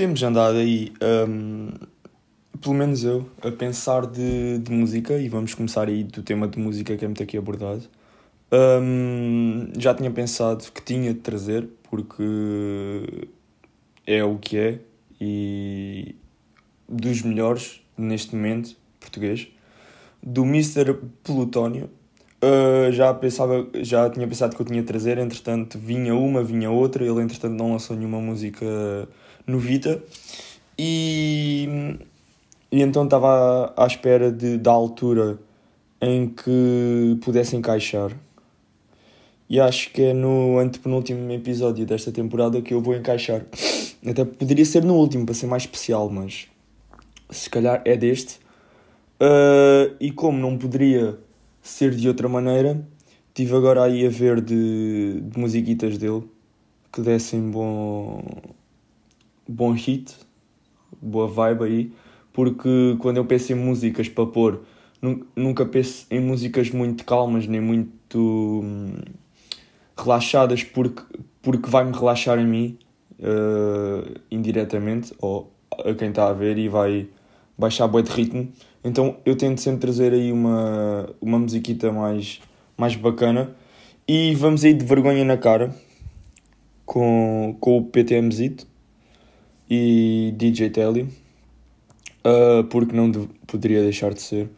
temos andado aí, um, pelo menos eu, a pensar de, de música e vamos começar aí do tema de música que é muito aqui abordado. Um, já tinha pensado que tinha de trazer, porque é o que é e dos melhores neste momento português do Mr. Plutónio uh, já pensava já tinha pensado que eu tinha de trazer entretanto vinha uma vinha outra ele entretanto não lançou nenhuma música novita e, e então estava à, à espera de, da altura em que pudesse encaixar e acho que é no antepenúltimo episódio desta temporada que eu vou encaixar. Até poderia ser no último para ser mais especial, mas se calhar é deste. Uh, e como não poderia ser de outra maneira, tive agora aí a ver de, de musiquitas dele que dessem bom, bom hit, boa vibe aí, porque quando eu penso em músicas para pôr, nunca penso em músicas muito calmas nem muito. Hum, relaxadas porque, porque vai-me relaxar a mim uh, indiretamente ou a quem está a ver e vai baixar bem de ritmo. Então eu tento sempre trazer aí uma, uma musiquita mais, mais bacana e vamos aí de vergonha na cara com, com o PTMzito e DJ Telly uh, porque não de, poderia deixar de ser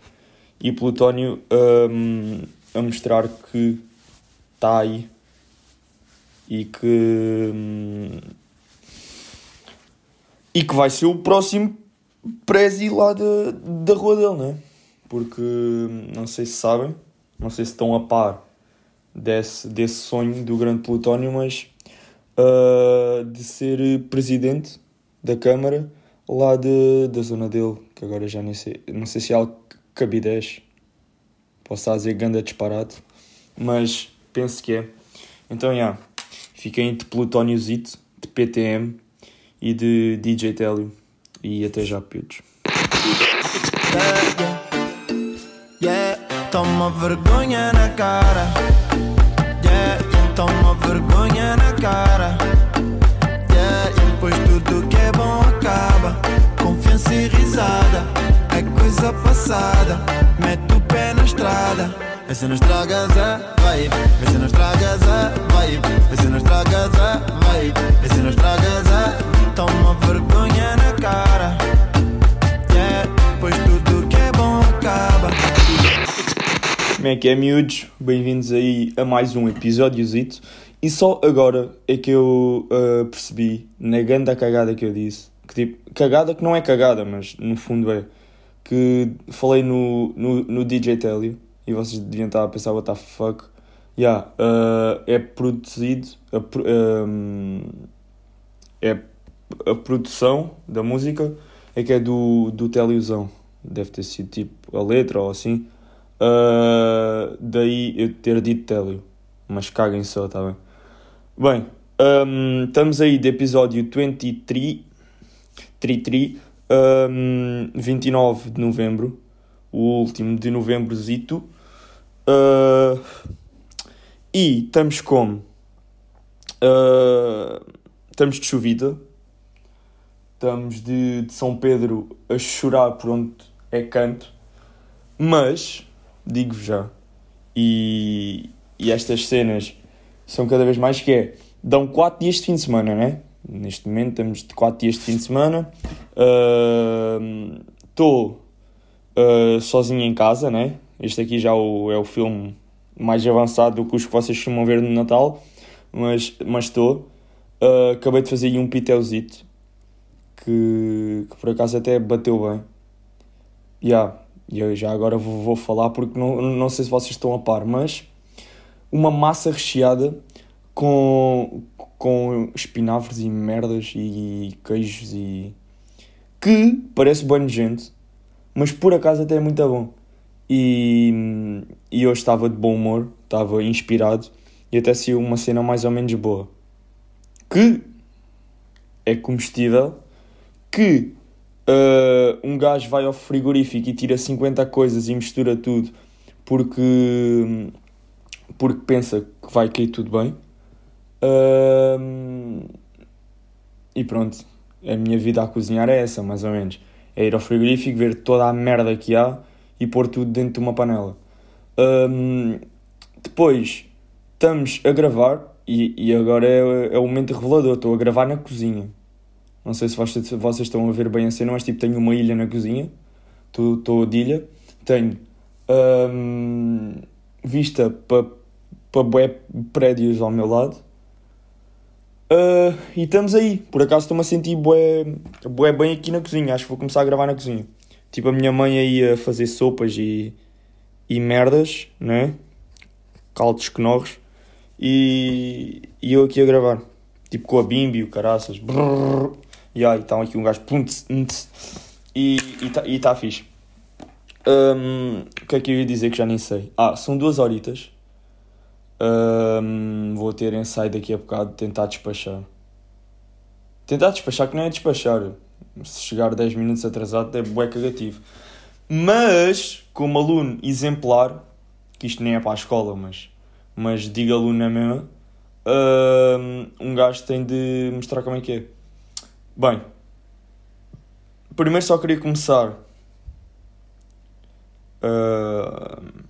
e Plutónio um, a mostrar que está aí e que hum, e que vai ser o próximo prezi lá da, da rua dele, né? Porque hum, não sei se sabem, não sei se estão a par desse, desse sonho do grande Plutónio, mas uh, de ser presidente da Câmara lá de, da zona dele, que agora já nem sei, não sei se é Alcabidez, posso estar a dizer ganda disparate, mas penso que é. Então, já. Yeah. Fiquem de Plutóniozito, de PTM e de DJ Telio. E até já, putos. Toma vergonha na cara. Yeah, toma vergonha na cara. E risada é coisa passada. Mete o pé na estrada. Vê se não estragas a vibe, vê se não estragas a vibe, vê se não estragas a vibe, vê se não estragas a Toma vergonha na cara, yeah, pois tudo que é bom acaba. Como é que é, miúdos? Bem-vindos aí a mais um episódiozito. E só agora é que eu uh, percebi, na grande cagada que eu disse, que tipo, cagada que não é cagada, mas no fundo é, que falei no, no, no DJ Telio e vocês deviam estar a pensar, what the fuck. Yeah, uh, é produzido, a, um, é a produção da música é que é do, do Teliozão. Deve ter sido tipo a letra ou assim. Uh, daí eu ter dito Telio. Mas caguem só, tá bem? Bem, um, estamos aí de episódio 23, 33, um, 29 de novembro o último de novembro zito. Uh, e estamos como? Uh, estamos de chovida. Estamos de, de São Pedro a chorar por onde é canto. Mas, digo-vos já, e, e estas cenas são cada vez mais que é, dão 4 dias de fim de semana, né? Neste momento estamos de 4 dias de fim de semana. Estou uh, uh, sozinho em casa, né? Este aqui já o, é o filme mais avançado do que os que vocês costumam ver no Natal, mas estou. Uh, acabei de fazer aí um piteuzito que, que, por acaso até bateu bem. Yeah, eu já agora vou, vou falar porque não, não sei se vocês estão a par, mas uma massa recheada com, com espinafres e merdas e queijos e que parece bem gente mas por acaso até é muito bom. E, e hoje estava de bom humor, estava inspirado e até saiu uma cena mais ou menos boa. Que é comestível, que uh, um gajo vai ao frigorífico e tira 50 coisas e mistura tudo porque, porque pensa que vai cair tudo bem. E pronto, A minha vida a cozinhar é essa, mais ou menos. É ir ao frigorífico, ver toda a merda que há e pôr tudo dentro de uma panela. Um, depois, estamos a gravar e, e agora é, é o momento revelador. Estou a gravar na cozinha. Não sei se vocês, vocês estão a ver bem a cena, mas tipo, tenho uma ilha na cozinha. Estou de ilha. Tenho um, vista para pa prédios ao meu lado. Uh, e estamos aí. Por acaso estou-me a sentir bué, bué bem aqui na cozinha. Acho que vou começar a gravar na cozinha. Tipo, a minha mãe aí a fazer sopas e, e merdas, né? Caldos knorros. E, e eu aqui a gravar. Tipo, com a bimbi, o caraças. Brrr, e aí, está aqui um gajo. E está e tá fixe. Um, o que é que eu ia dizer que já nem sei? Ah, são duas horitas. Um, vou ter ensaio daqui a bocado tentar despachar. Tentar despachar que não é despachar. Se chegar 10 minutos atrasado é bué cagativo. Mas, como aluno exemplar, que isto nem é para a escola, mas, mas diga aluno na mesma, um gajo tem de mostrar como é que é. Bem, primeiro só queria começar Uh,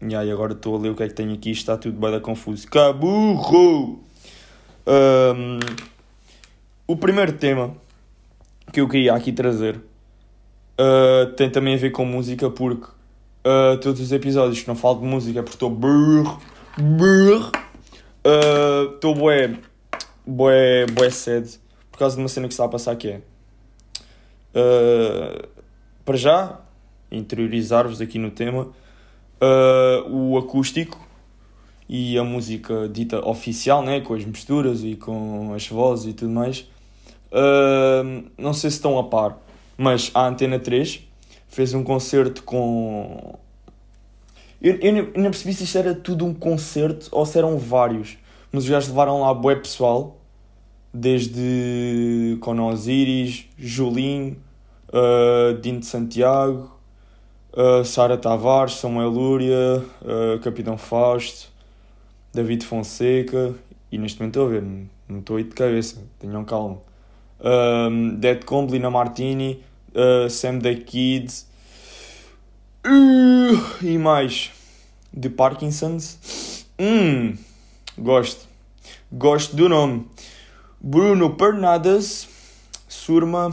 e aí agora estou a ler o que é que tenho aqui, está tudo bem confuso. Caburro! Um, o primeiro tema que eu queria aqui trazer uh, tem também a ver com música, porque uh, todos os episódios que não falo de música é porque estou brrr, brrr, estou uh, bué, bué, bué sede por causa de uma cena que está a passar que é uh, para já interiorizar-vos aqui no tema, uh, o acústico e a música dita oficial, né, com as misturas e com as vozes e tudo mais. Uh, não sei se estão a par, mas a Antena 3 fez um concerto com. Eu, eu, não percebi se isto era tudo um concerto ou se eram vários, mas os gajos levaram lá bué pessoal, desde Cono Osiris, Julinho, uh, Dino de Santiago, uh, Sara Tavares, Samuel Lúria, uh, Capitão Fausto, David Fonseca, e neste momento estou a ver, não estou aí de cabeça, tenham calma. Um, Dead Comb, Lina Martini, uh, Sam the Kid uh, e mais de Parkinson's. Hum, gosto, gosto do nome. Bruno Pernadas, Surma,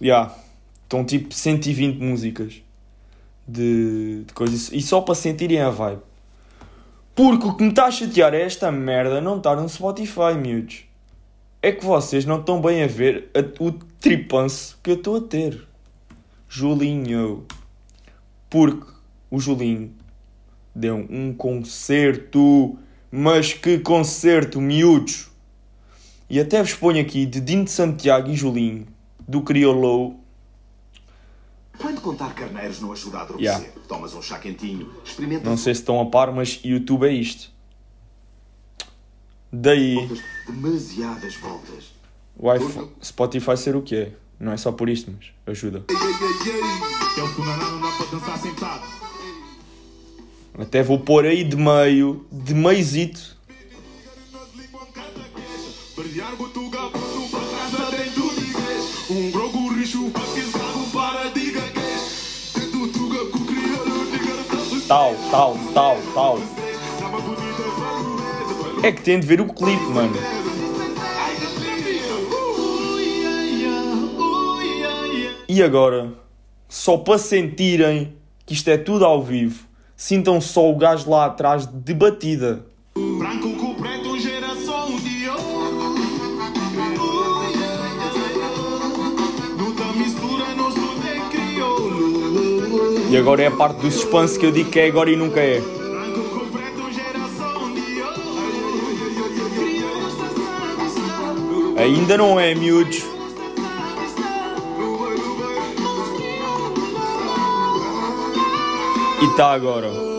já, yeah, estão tipo 120 músicas de, de coisas. E só para sentirem a vibe. Porque o que me está a chatear é esta merda não estar no Spotify, miúdos. É que vocês não estão bem a ver a, o tripanço que eu estou a ter. Julinho. Porque o Julinho deu um concerto. Mas que concerto, miúdos! E até vos ponho aqui de Dino de Santiago e Julinho, do Criolou, quando contar carneiros não ajuda a adormecer, yeah. tomas um chá quentinho, experimenta... Não sei se estão a par, mas YouTube é isto. Daí... Voltas, demasiadas voltas. O iPhone, Spotify ser o que é. Não é só por isto, mas ajuda. Até vou pôr aí de meio, de meizito. Um grogo richo tal, tal, tal, tal. É que tem de ver o clipe, mano. E agora, só para sentirem que isto é tudo ao vivo, sintam só o gajo lá atrás de batida. E agora é a parte do suspense que eu digo que é agora e nunca é. Ainda não é, miúdos. E está agora.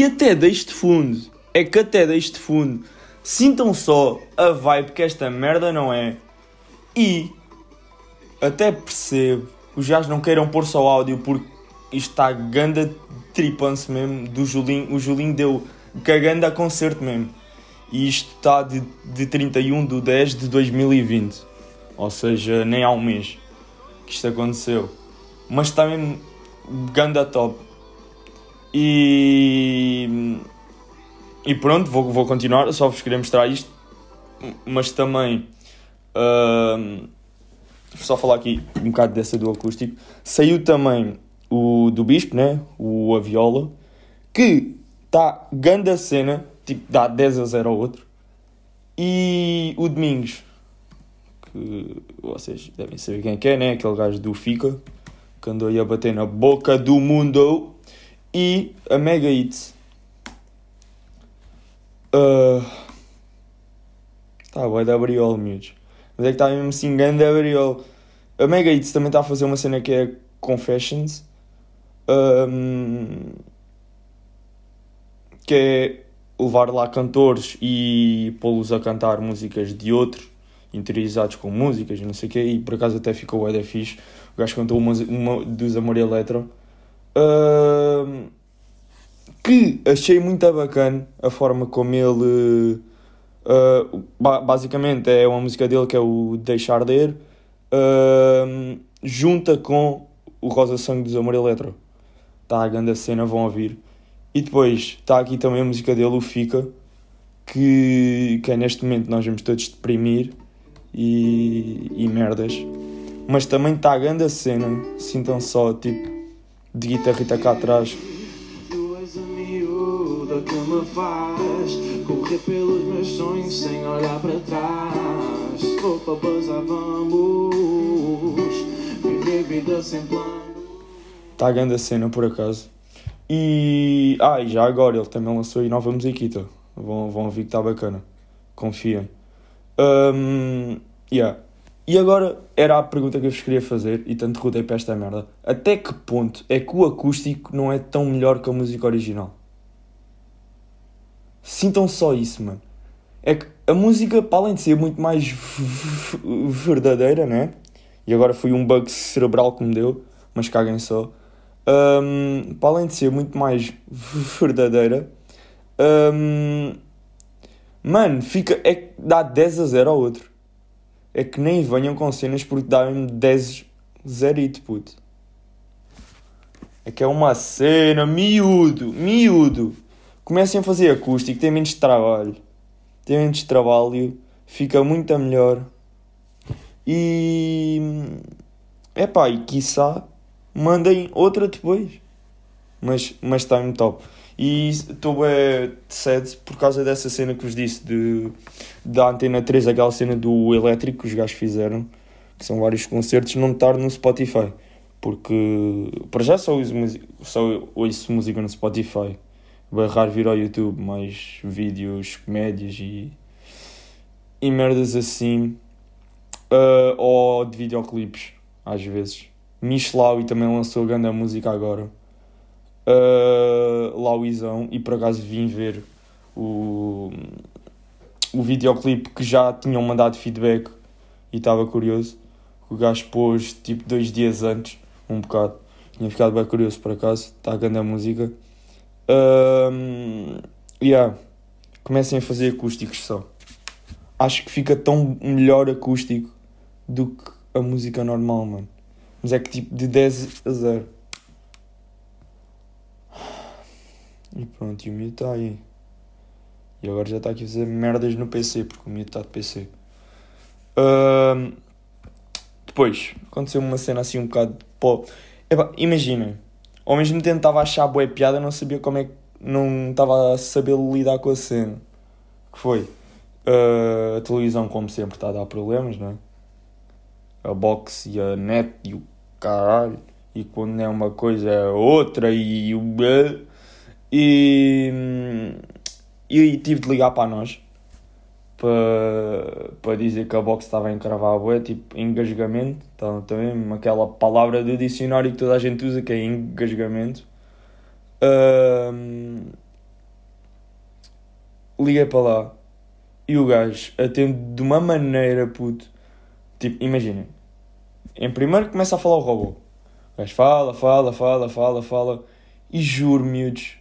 E até deste fundo, é que até deste fundo, sintam só a vibe que esta merda não é. E até percebo os gajos não queiram pôr só áudio porque isto está ganda tripance mesmo do Julinho. O Julinho deu cagando a concerto mesmo. E isto está de, de 31 de 10 de 2020. Ou seja, nem há um mês que isto aconteceu. Mas está mesmo ganda top. E. E pronto, vou, vou continuar. Só vos queria mostrar isto. Mas também. Uh, só falar aqui um bocado dessa do acústico. Saiu também o do Bispo, né? O A Viola. Que está ganda cena. Tipo, dá 10 a 0 ao outro. E o Domingos. Que vocês devem saber quem é é, né? Aquele gajo do Fica. Que andou aí a bater na boca do mundo. E a Mega Hits. Uh, tá, vai dar briol, miúdos. Mas é que está mesmo assim, grande. A Mega Hits também está a fazer uma cena que é Confessions. Um, que é levar lá cantores e pô-los a cantar músicas de outros, interiorizados com músicas e não sei o quê, e por acaso até ficou o fixe. O gajo cantou uma, uma dos Amor Eletro. Que achei muito bacana a forma como ele. Uh, basicamente é uma música dele que é o Deixar de Ir, uh, junta com o Rosa Sangue dos Amor Eletro. Está a grande cena, vão ouvir. E depois está aqui também a música dele, o Fica, que, que é neste momento nós vamos todos deprimir e, e merdas. Mas também está a grande cena, sintam só, tipo, de guitarrita cá atrás. Tu és a miúda que me faz correr pelos meus sonhos sem olhar para trás. Vou para bazar, vamos viver vida sem plano. Está a grande cena por acaso. E. Ah, e já agora ele também lançou aí nova musiquita. Vão, vão ouvir que está bacana. Confiem. Um, yeah. E agora era a pergunta que eu vos queria fazer e tanto rodei para esta merda. Até que ponto é que o acústico não é tão melhor que a música original? Sintam só isso, mano. É que a música, para além de ser muito mais verdadeira, né? E agora foi um bug cerebral que me deu, mas caguem só um, para além de ser muito mais verdadeira, um, mano, fica, é que dá 10 a 0 ao outro. É que nem venham com cenas porque dá-me 10 zerito, puto. É que é uma cena, miúdo, miúdo. Comecem a fazer acústico, tem menos trabalho. Tem menos trabalho, fica muito melhor. E. É pá, e quiçá mandem outra depois. Mas, mas está muito top. E estou bem sad por causa dessa cena que vos disse de, da Antena 3, aquela cena do elétrico que os gajos fizeram, que são vários concertos, não estar no Spotify. Porque para já só ouço, só ouço música no Spotify. Vai raro vir ao YouTube mais vídeos, comédias e, e merdas assim. Uh, ou de videoclipes, às vezes. Michelau e também lançou grande música agora. Uh, Lauizão, e por acaso vim ver o, o videoclipe que já tinham mandado feedback e estava curioso. O gajo pôs tipo dois dias antes, um bocado. Tinha ficado bem curioso por acaso, está a grande música. Uh, yeah. Comecem a fazer acústicos só. Acho que fica tão melhor acústico do que a música normal, mano. Mas é que tipo de 10 a 0. E pronto, e o miúdo está aí. E agora já está aqui a fazer merdas no PC, porque o miúdo está de PC. Uh, depois, aconteceu uma cena assim um bocado. Pô, imaginem, ao mesmo tempo estava a achar boa piada, não sabia como é que. Não estava a saber lidar com a cena. Que foi? Uh, a televisão, como sempre, está a dar problemas, não é? A box e a net e o caralho, e quando é uma coisa é outra, e o. E, e tive de ligar para nós para, para dizer que a box estava a encravar a boia, tipo engasgamento, então, também aquela palavra do dicionário que toda a gente usa que é engasgamento. Um, liguei para lá e o gajo atende de uma maneira, puto. Tipo, imaginem, Em primeiro começa a falar o robô. O gajo fala, fala, fala, fala, fala. E juro, miúdos,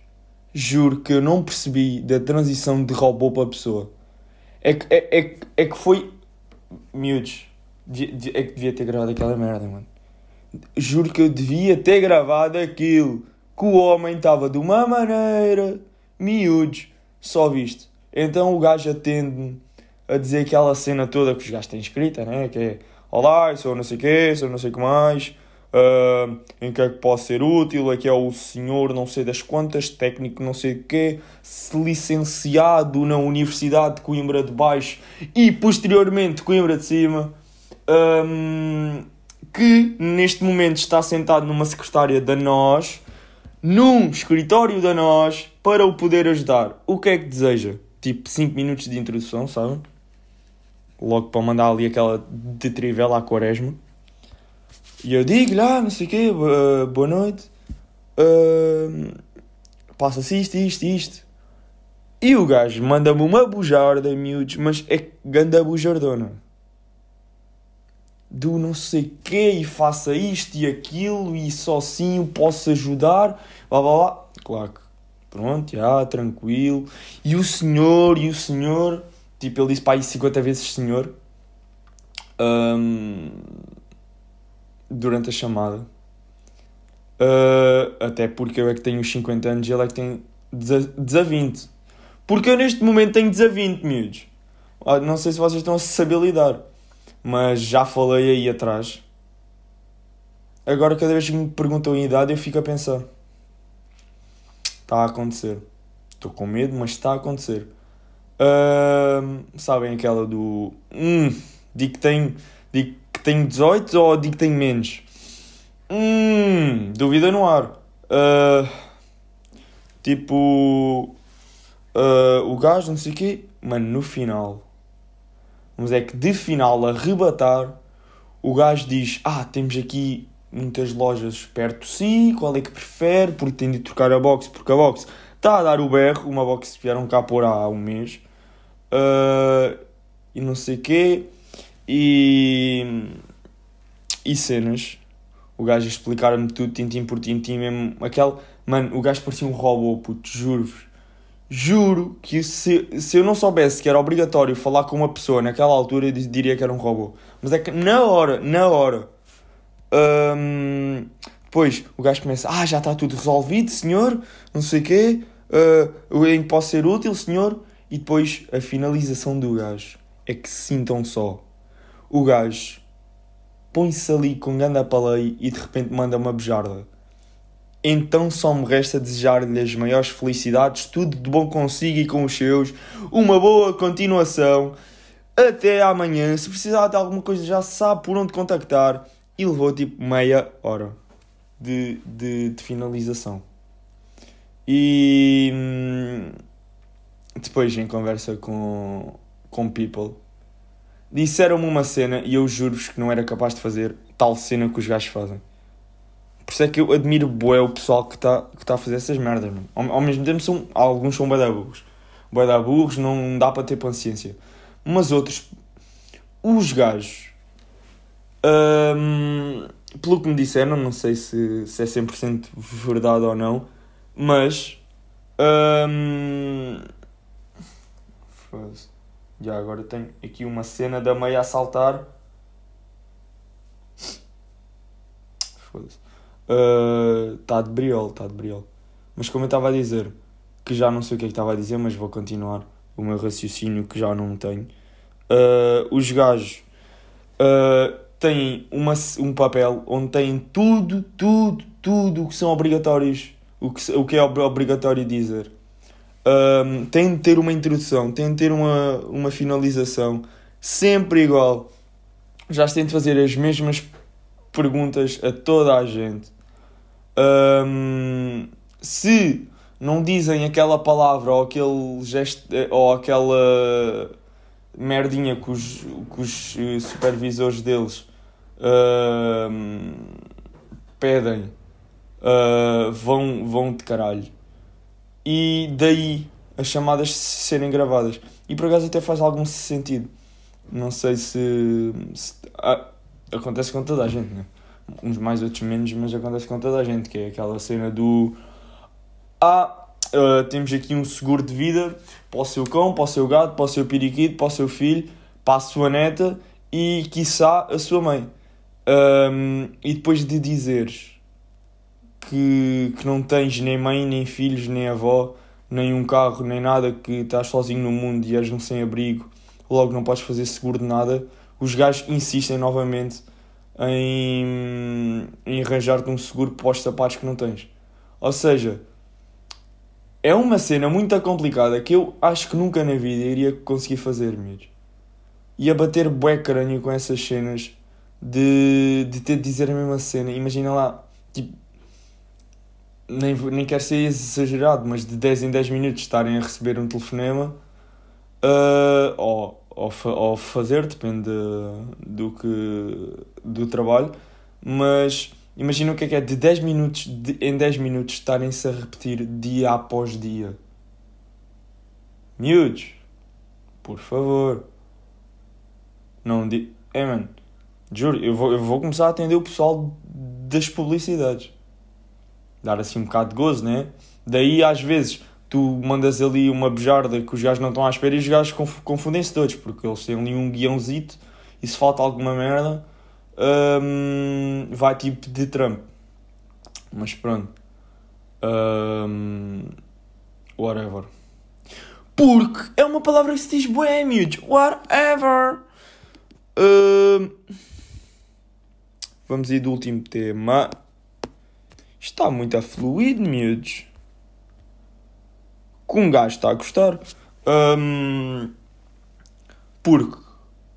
juro que eu não percebi da transição de robô para pessoa. É que, é, é, é que foi. Miúdos, é que devia ter gravado aquela merda, mano. Juro que eu devia ter gravado aquilo. Que o homem estava de uma maneira. Miúdos, só visto. Então o gajo atende-me a dizer aquela cena toda que os gajos têm escrita, né? Que é Olá, eu sou não sei o quê, sou não sei o que mais. Uh, em que é que posso ser útil? Aqui é o senhor não sei das quantas, técnico não sei o quê, licenciado na Universidade de Coimbra de Baixo e posteriormente Coimbra de Cima, um, que neste momento está sentado numa secretária da nós, num escritório da nós, para o poder ajudar. O que é que deseja? Tipo 5 minutos de introdução, sabem? Logo para mandar ali aquela de trivela à quaresma. E eu digo-lhe, ah, não sei o quê, boa noite. Uh, Passa-se isto, isto, isto. E o gajo manda-me uma bujarda, miúdos, mas é ganda bujardona. Do não sei quê e faça isto e aquilo e só assim posso ajudar. Blá blá blá. Claro que, pronto, já, tranquilo. E o senhor, e o senhor, tipo, ele disse para aí 50 vezes senhor. Um, durante a chamada. Uh, até porque eu é que tenho os 50 anos e ele é que tem 20. Porque eu neste momento tenho 20, miúdos. Ah, não sei se vocês estão a saber lidar, mas já falei aí atrás. Agora, cada vez que me perguntam a idade, eu fico a pensar: está a acontecer. Estou com medo, mas está a acontecer. Uh, sabem aquela do. Hum, digo que tenho. Digo que tenho 18 ou digo que tenho menos? Hum, dúvida no ar. Uh, tipo, uh, o gajo, não sei o quê, mano, no final, mas é que de final a rebatar, o gajo diz: Ah, temos aqui muitas lojas perto de si, qual é que prefere? Porque tem de trocar a box, porque a box está a dar o berro, uma box que vieram cá por há um mês, uh, e não sei o quê e, e cenas. O gajo explicar-me tudo, tintim por tintim, mesmo. Aquele. Mano, o gajo parecia um robô, puto, juro-vos. Juro que se, se eu não soubesse que era obrigatório falar com uma pessoa naquela altura, eu diria que era um robô. Mas é que na hora, na hora. Hum, depois o gajo começa: Ah, já está tudo resolvido, senhor. Não sei o quê. Uh, que posso ser útil, senhor. E depois a finalização do gajo é que se sintam só o gajo põe-se ali com ganda palei e de repente manda uma bejarda. Então só me resta desejar-lhe as maiores felicidades, tudo de bom consigo e com os seus, uma boa continuação. Até amanhã. Se precisar de alguma coisa, já sabe por onde contactar. E levou tipo meia hora de, de, de finalização. E hum, depois, em conversa com, com People, disseram-me uma cena e eu juro-vos que não era capaz de fazer tal cena que os gajos fazem. Por isso é que eu admiro bué o pessoal que está que tá a fazer essas merdas, mano. Ao, ao mesmo tempo, são, alguns são bué da burros. Bué da burros, não dá para ter paciência. Mas outros, os gajos, hum, pelo que me disseram, não sei se, se é 100% verdade ou não, mas... Hum, já agora tenho aqui uma cena da meia a saltar. Foda-se. Está uh, de briol, está de briol. Mas como eu estava a dizer, que já não sei o que é que estava a dizer, mas vou continuar o meu raciocínio que já não tenho. Uh, os gajos uh, têm uma, um papel onde têm tudo, tudo, tudo o que são obrigatórios, o que, o que é obrigatório dizer um, tem de ter uma introdução, tem de ter uma, uma finalização, sempre igual. Já se tem de fazer as mesmas perguntas a toda a gente. Um, se não dizem aquela palavra ou aquele gesto ou aquela merdinha que os, que os eh, supervisores deles pedem, uh, vão, vão de caralho e daí as chamadas serem gravadas. E por acaso até faz algum sentido. Não sei se. se ah, acontece com toda a gente, né? Uns mais, outros menos, mas acontece com toda a gente, que é aquela cena do. Ah, uh, temos aqui um seguro de vida para o seu cão, para o seu gato, para o seu periquito, para o seu filho, para a sua neta e, quiçá, a sua mãe. Um, e depois de dizeres que, que não tens nem mãe, nem filhos, nem avó, nem um carro, nem nada, que estás sozinho no mundo e és um sem-abrigo, logo não podes fazer seguro de nada, os gajos insistem novamente em, em arranjar-te um seguro para os sapatos que não tens. Ou seja, é uma cena muito complicada que eu acho que nunca na vida iria conseguir fazer, mesmo. Ia bater bué crânio com essas cenas de, de ter de dizer a mesma cena. Imagina lá, tipo, nem, nem quero ser exagerado, mas de 10 em 10 minutos estarem a receber um telefonema uh, ou, ou, ou fazer, depende do, que, do trabalho, mas imagina o que é que é de 10 minutos de, em 10 minutos estarem-se a repetir dia após dia. Miúdos, por favor. Não di. É, mano. Juro, eu vou, eu vou começar a atender o pessoal das publicidades dar assim um bocado de gozo, né? Daí às vezes tu mandas ali uma bejarda que os gajos não estão à espera e os gajos confundem-se todos, porque eles têm ali um guiãozito e se falta alguma merda hum, vai tipo de Trump. Mas pronto. Hum, whatever. Porque é uma palavra que se diz bué. Whatever. Hum, vamos ir do último tema. Está muito a fluir, miúdos. Que um gajo está a gostar. Um, porque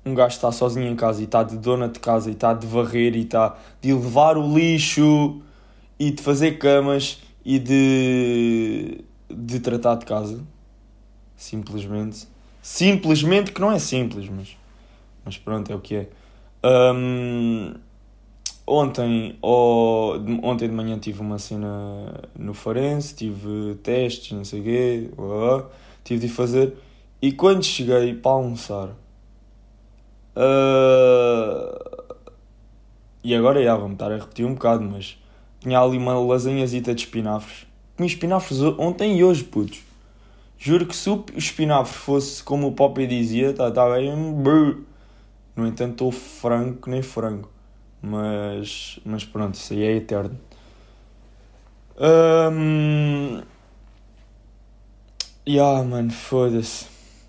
um gajo está sozinho em casa e está de dona de casa e está de varrer e está de levar o lixo e de fazer camas e de, de tratar de casa. Simplesmente. Simplesmente que não é simples, mas, mas pronto, é o que é. Um, Ontem, ou, ontem de manhã tive uma cena no Farense, tive testes, não sei o quê, blá, tive de fazer. E quando cheguei para almoçar, uh, e agora já vamos estar a repetir um bocado, mas tinha ali uma lasanhazita de espinafres. Comi espinafres ontem e hoje, putos. Juro que se o espinafre fosse como o Poppy dizia, tá, tá bem. No entanto, estou franco nem frango. Mas, mas pronto, isso aí é eterno. Um... Yeah, mano, foda-se.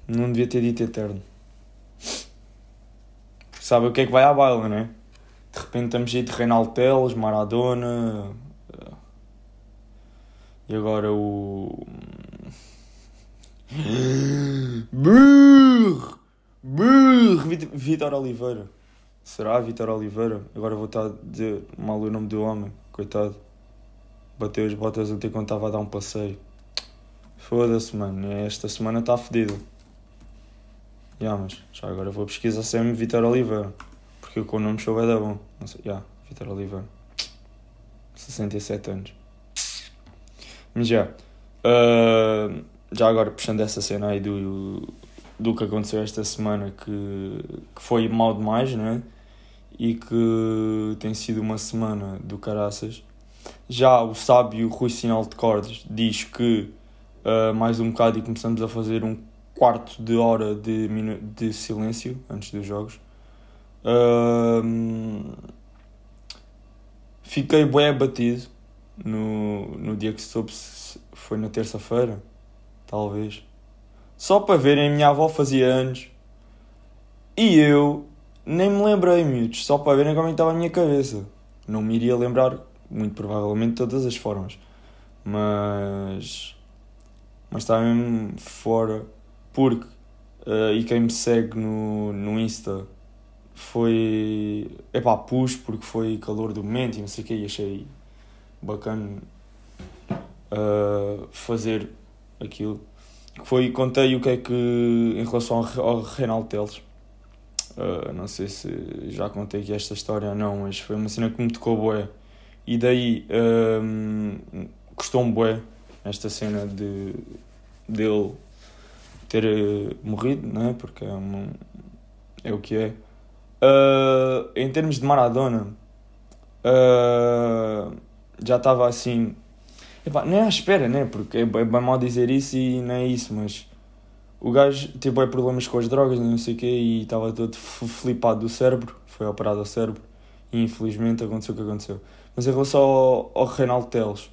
Não devia ter dito eterno. Sabe o que é que vai à baila, né? De repente estamos aí de Reinaldo Teles, Maradona. E agora o. Brrr! Brrr! Vitor Oliveira. Será Vitor Oliveira? Agora vou estar a dizer mal o nome do homem, coitado. Bateu as botas ontem quando estava a dar um passeio. Foda-se, mano. Esta semana está fedido. Já, yeah, mas já agora vou pesquisar sempre Vitor Oliveira. Porque com o nome show vai dar bom. Não. Já, yeah, Vitor Oliveira. 67 anos. Mas já. Uh, já agora puxando essa cena aí do, do que aconteceu esta semana que, que foi mal demais, não é? E que tem sido uma semana do caraças. Já o sábio Rui Sinal de Cordes diz que uh, mais um bocado e começamos a fazer um quarto de hora de, de silêncio antes dos jogos. Uh, fiquei bem abatido no, no dia que soube se foi na terça-feira, talvez. Só para verem, minha avó fazia anos e eu nem me lembrei, miúdos, só para verem como é estava a minha cabeça. Não me iria lembrar, muito provavelmente, de todas as formas. Mas. Mas está mesmo fora. Porque. Uh, e quem me segue no, no Insta foi. Epá, pus porque foi calor do momento e não sei o que, e achei bacana uh, fazer aquilo. Foi, contei o que é que. em relação ao, ao Reinaldo Teles Uh, não sei se já contei aqui esta história ou não, mas foi uma cena que me tocou bué. E daí um, custou-me bué esta cena de dele ter uh, morrido, né? porque é, uma, é o que é. Uh, em termos de Maradona, já estava assim. Nem à espera, né? Porque é, é bem mal dizer isso e não é isso, mas o gajo teve problemas com as drogas, não sei o quê, e estava todo flipado do cérebro, foi operado ao cérebro, e infelizmente aconteceu o que aconteceu. Mas em relação ao, ao Reinaldo Teles,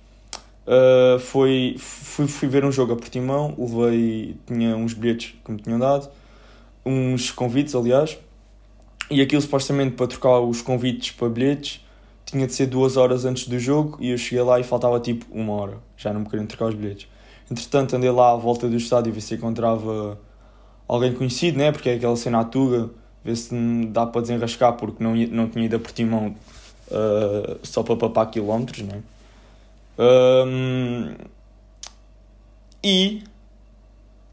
uh, foi, fui, fui ver um jogo a Portimão, levei, tinha uns bilhetes que me tinham dado, uns convites, aliás, e aquilo supostamente para trocar os convites para bilhetes tinha de ser duas horas antes do jogo e eu cheguei lá e faltava tipo uma hora, já não me queriam trocar os bilhetes. Entretanto, andei lá à volta do estádio ver se encontrava alguém conhecido, né? Porque é aquela cena à Tuga, ver se dá para desenrascar, porque não, não tinha ido a Portimão uh, só para papar quilómetros, né? Um, e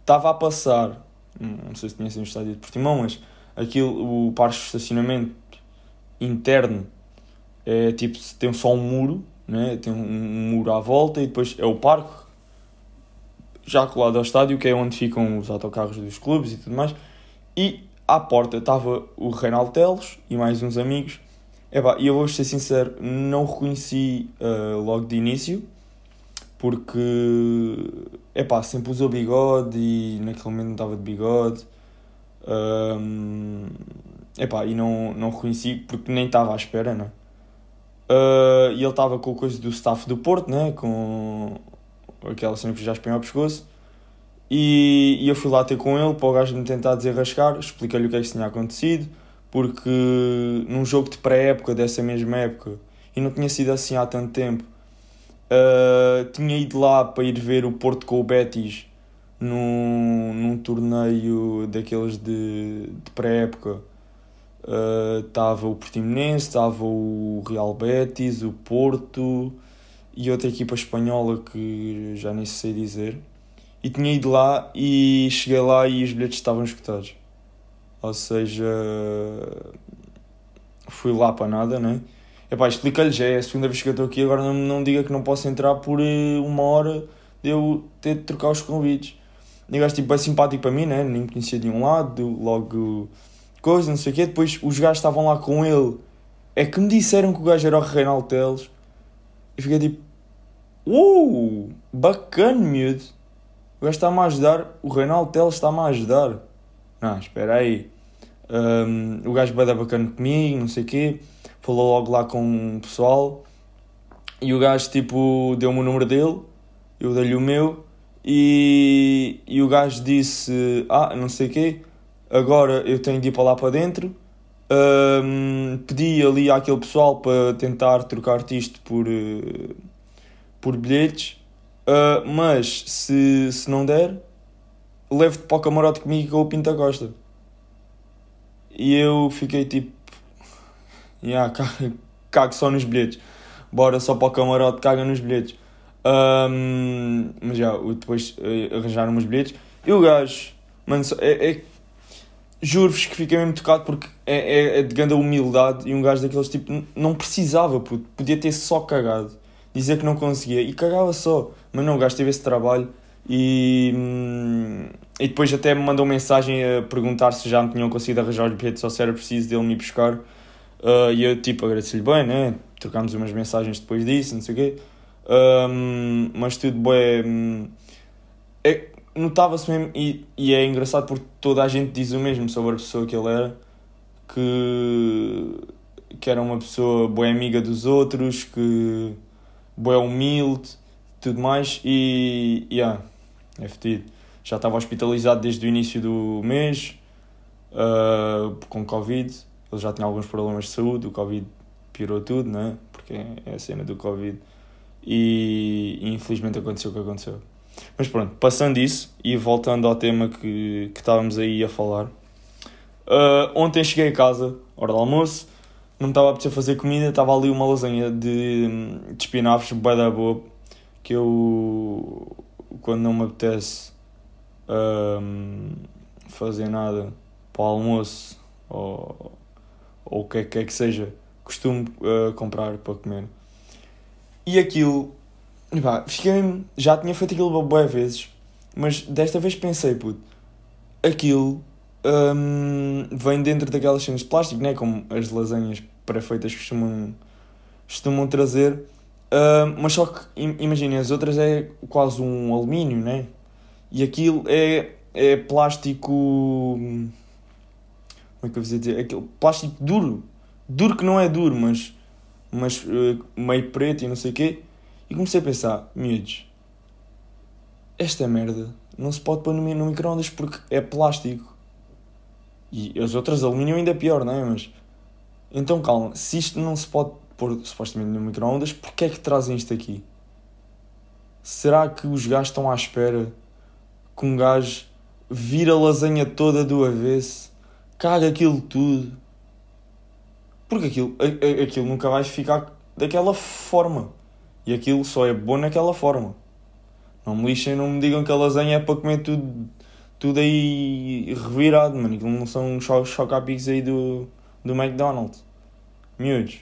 estava a passar, não sei se conhecem o estádio de Portimão, mas aquilo, o parque de estacionamento interno é tipo, tem só um muro, né? tem um muro à volta e depois é o parque já colado ao estádio, que é onde ficam os autocarros dos clubes e tudo mais. E à porta estava o Reinaldo Teles e mais uns amigos. E eu vou ser sincero, não reconheci uh, logo de início, porque epá, sempre usou bigode e naquele momento não estava de bigode. Um, epá, e não, não reconheci porque nem estava à espera, né? Uh, e ele estava com a coisa do staff do Porto, né? com aquela cena que já espinha ao pescoço. E, e, eu fui lá ter com ele para o gajo me tentar desenrascar, expliquei-lhe o que é que tinha acontecido, porque num jogo de pré-época, dessa mesma época, e não tinha sido assim há tanto tempo, uh, tinha ido lá para ir ver o Porto com o Betis num, num torneio daqueles de, de pré-época. Estava uh, o Portimonense, estava o Real Betis, o Porto e outra equipa espanhola que já nem sei dizer. E tinha ido lá e cheguei lá e os bilhetes estavam escutados. Ou seja, fui lá para nada, né? Epá, explica-lhe, já é a segunda vez que eu estou aqui, agora não, não diga que não posso entrar por eh, uma hora de eu ter de trocar os convites. O gajo tipo, é simpático para mim, né? Nem me conhecia de um lado, logo coisa, não sei o quê. Depois os gajos estavam lá com ele. É que me disseram que o gajo era o Reinaldo Teles. E fiquei tipo, Uou, bacana, miúdo. O gajo está-me a ajudar. O Reinaldo Teles está-me a ajudar. Não, espera aí. Um, o gajo vai dar bacana comigo, não sei o quê. Falou logo lá com o pessoal. E o gajo, tipo, deu-me o número dele. Eu dei-lhe o meu. E, e o gajo disse: Ah, não sei o quê. Agora eu tenho de ir para lá para dentro. Um, pedi ali àquele pessoal para tentar trocar-te isto por. Uh, por bilhetes, uh, mas se, se não der, levo-te para o camarote comigo com o Pinta Costa. E eu fiquei tipo, yeah, cago, só nos bilhetes, bora só para o camarote, caga nos bilhetes. Um, mas já, depois uh, arranjaram os bilhetes. E o gajo, mano, é, é juro-vos que fiquei mesmo tocado porque é, é, é, de grande humildade e um gajo daqueles tipo não precisava, podia ter só cagado dizer que não conseguia e cagava só. Mas não, o gajo teve esse trabalho e, hum, e depois até me mandou mensagem a perguntar se já me tinham conseguido arranjar os bilhetes ou se era preciso dele me buscar. Uh, e eu tipo agradeci-lhe bem, né? Trocámos umas mensagens depois disso, não sei o quê. Um, mas tudo bem. Hum, é, Notava-se mesmo, e, e é engraçado porque toda a gente diz o mesmo sobre a pessoa que ele era, que, que era uma pessoa boa amiga dos outros, que bué humilde, tudo mais, e yeah, é fedido. Já estava hospitalizado desde o início do mês, uh, com Covid, ele já tinha alguns problemas de saúde, o Covid piorou tudo, né? porque é a cena do Covid, e, e infelizmente aconteceu o que aconteceu. Mas pronto, passando isso e voltando ao tema que, que estávamos aí a falar. Uh, ontem cheguei a casa, hora do almoço, não estava a precisar fazer comida, estava ali uma lasanha de, de espinafres, bem da boa, que eu, quando não me apetece um, fazer nada para o almoço ou, o que quer que seja, costumo uh, comprar para comer. E aquilo, pá, fiquei, já tinha feito aquilo boas vezes, mas desta vez pensei, puto, aquilo um, vem dentro daquelas cenas de plástico, né? como as lasanhas pré-feitas costumam, costumam trazer. Uh, mas só que, imaginem, as outras é quase um alumínio, né? E aquilo é, é plástico. Como é que eu vou dizer? Aquele plástico duro. Duro que não é duro, mas, mas uh, meio preto e não sei o quê. E comecei a pensar, miúdos, esta merda não se pode pôr no, no micro-ondas porque é plástico. E as outras alumínio ainda é pior, não é? Mas. Então calma, se isto não se pode pôr supostamente no micro-ondas, porquê é que trazem isto aqui? Será que os gajos estão à espera que um gajo vira a lasanha toda do avesso, caga aquilo tudo? Porque aquilo, aquilo nunca vai ficar daquela forma. E aquilo só é bom naquela forma. Não me lixem, não me digam que a lasanha é para comer tudo, tudo aí revirado, mano. Aquilo não são chocapics aí do, do McDonald's. Miúdos.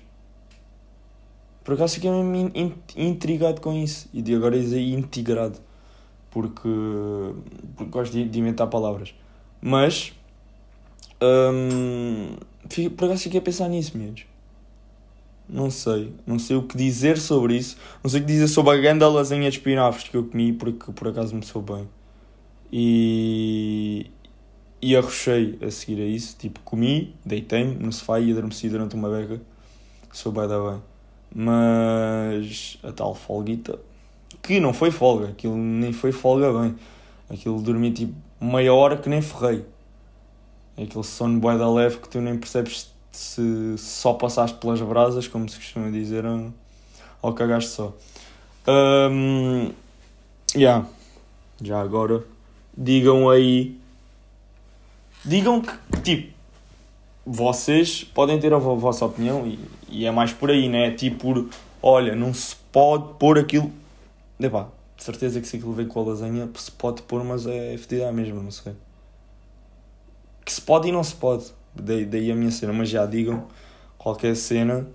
Por acaso fiquei mesmo intrigado com isso. E de agora dizer integrado. Porque, porque gosto de, de inventar palavras. Mas. Hum, por acaso fiquei a pensar nisso, miúdos. Não sei. Não sei o que dizer sobre isso. Não sei o que dizer sobre a grande lasanha de espinafres que eu comi porque por acaso me sou bem. E. E arrochei a seguir a isso. Tipo, comi, deitei-me no sofá e adormeci durante uma beca. Sou bem da bem. Mas a tal folguita. Que não foi folga. Aquilo nem foi folga bem. Aquilo dormi tipo meia hora que nem ferrei. Aquele sono bué da leve que tu nem percebes se só passaste pelas brasas, como se costuma dizer, ou cagaste só. Um, yeah. Já agora, digam aí. Digam que, tipo, vocês podem ter a vossa opinião e, e é mais por aí, né? Tipo, olha, não se pode pôr aquilo. Epá, de certeza que se aquilo vem com a lasanha se pode pôr, mas é fedida mesmo, não sei. Que se pode e não se pode. Daí, daí a minha cena, mas já digam qualquer cena.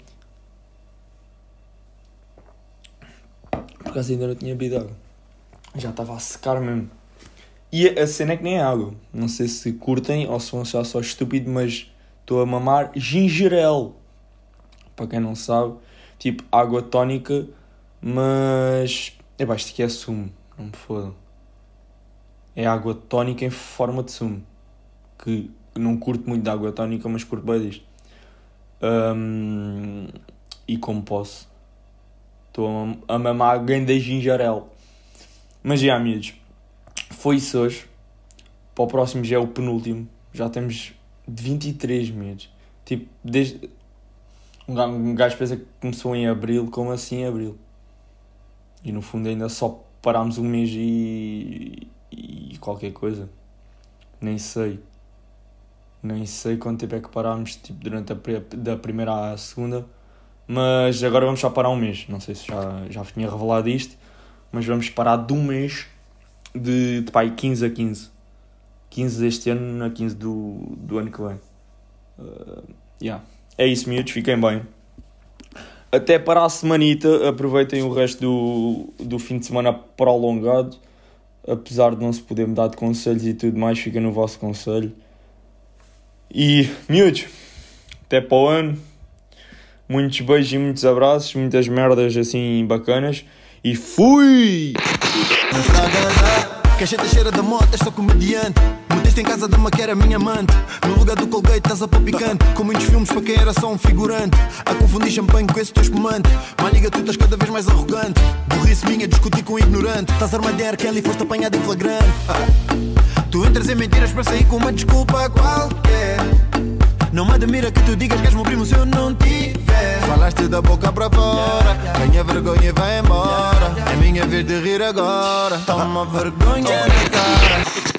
Por acaso ainda não tinha bebido água. Já estava a secar mesmo. E a cena é que nem é água. Não sei se curtem ou se vão achar só estúpido, mas estou a mamar gingerel. Para quem não sabe, tipo água tónica, mas. É isto aqui é sumo, não me fodam. É água tónica em forma de sumo. Que não curto muito de água tónica, mas curto bem disto. Um, e como posso, estou a, a mamar ganho da gingerel. Mas já, amigos, foi isso hoje. Para o próximo já é o penúltimo. Já temos 23 meses. Tipo, desde. Um gajo pensa que começou em abril, como assim em abril? E no fundo ainda só parámos um mês e. e qualquer coisa. Nem sei. Nem sei quanto tempo é que parámos tipo, durante a da primeira à segunda, mas agora vamos só parar um mês. Não sei se já, já tinha revelado isto, mas vamos parar de um mês de, de pai, 15 a 15. 15 deste ano a 15 do, do ano que vem. Uh, yeah. É isso, miúdos, fiquem bem. Até para a semanita, aproveitem o resto do, do fim de semana prolongado. Apesar de não se poder mudar de conselhos e tudo mais, fica no vosso conselho. E, miúdos, até para o ano. Muitos beijos e muitos abraços, muitas merdas assim bacanas. E fui! Cacheta cheira da moto, só comediante. Meteste em casa de uma que era minha amante. No lugar do Colgate estás a pôr. Com muitos filmes para quem era só um figurante. A confundir champanhe com esse teu espumante. Maliga, tu estás cada vez mais arrogante. Burrice minha, discutir com um ignorante. Estás R. Kelly, foste apanhado em flagrante. Tu entras em mentiras para sair com uma desculpa qualquer. Não me admira que tu digas que és meu primo se eu não tiver. Falaste da boca para fora, ganha vergonha e vai embora. É minha vez de rir agora. Toma vergonha na cara.